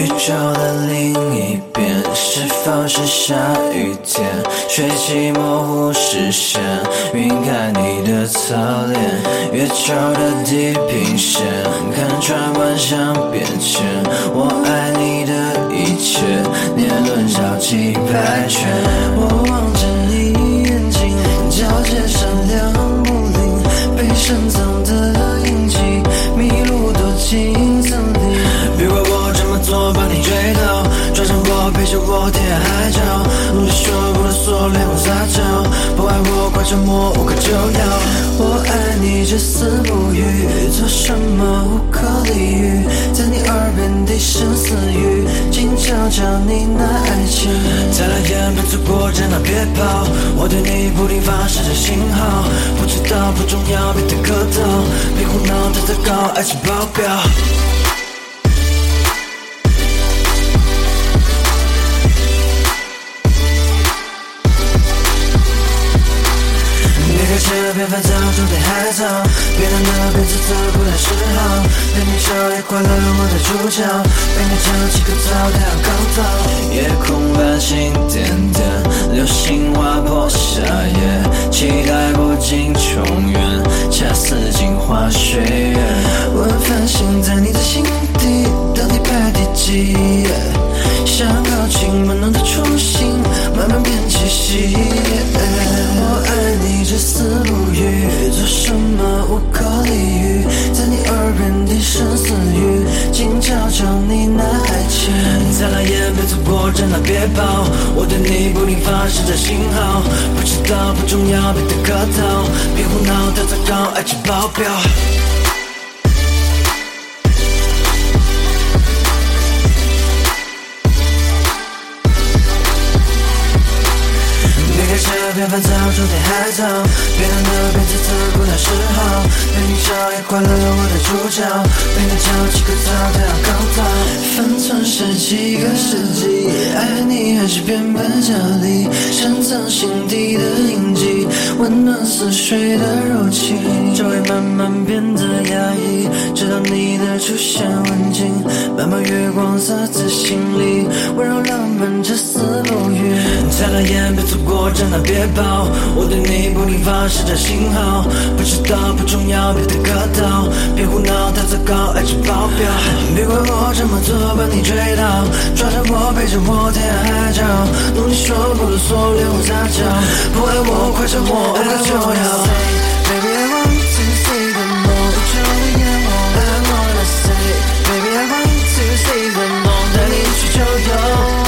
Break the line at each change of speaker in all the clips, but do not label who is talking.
宇宙的另一边，是否是下雨天？水汽模糊视线，晕开你的侧脸。月球的地平线，看穿万象变迁。我爱你的一切，年轮绕几百圈。我望着你眼睛，皎洁闪亮不灵，被深藏陪着我天涯海角，努力说不的锁链我撒娇，不爱我快沉默无可救药。我爱你至死不渝，做什么无可理喻，在你耳边低声私语，静悄悄呢喃爱情。再来也别错过，真的别跑，我对你不停发射着信号，不知道不重要，别太客套，别胡闹太糟糕，爱情爆表。别开车，别烦躁，注定害臊。别难得，别自责，不太示好。陪你笑也快乐，我的主角。陪你唱起个早，太阳高照。夜空繁星点点，流星划破夏夜。期待过境重真的别跑，我对你不停发射着信号，不知道不重要，别太客套，别胡闹太糟糕，爱情爆表。别开车，别烦躁，注定害臊。别难得，别自责，不太示好。陪你笑也快乐，我的主角。陪你跳起个早，太阳高照。分寸是几个世纪，爱你还是变本加厉。深藏心底的印记，温暖似水的柔情，周围慢慢变得压抑。直到你的出现吻进，漫漫月光洒在心里，温柔浪漫至死不渝。再来也别错过，真的别跑，我对你不停发射着信号，不知道不重要，别太客套，别胡闹爱成保镖，别怪我这么做把你追到，抓着我陪着我天涯海角，努力说不啰嗦连我撒娇，不爱我快求我无可救。I wanna say, baby I want to see the 梦，I wanna say, baby I want to see the 梦，带你去求药，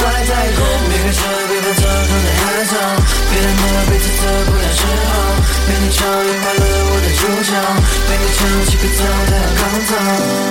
爱在空。每个夜躺在海草，别再磨皮擦肉，不想失手，被你超越坏了我的主角，被你超越毁了我的主张。Yeah.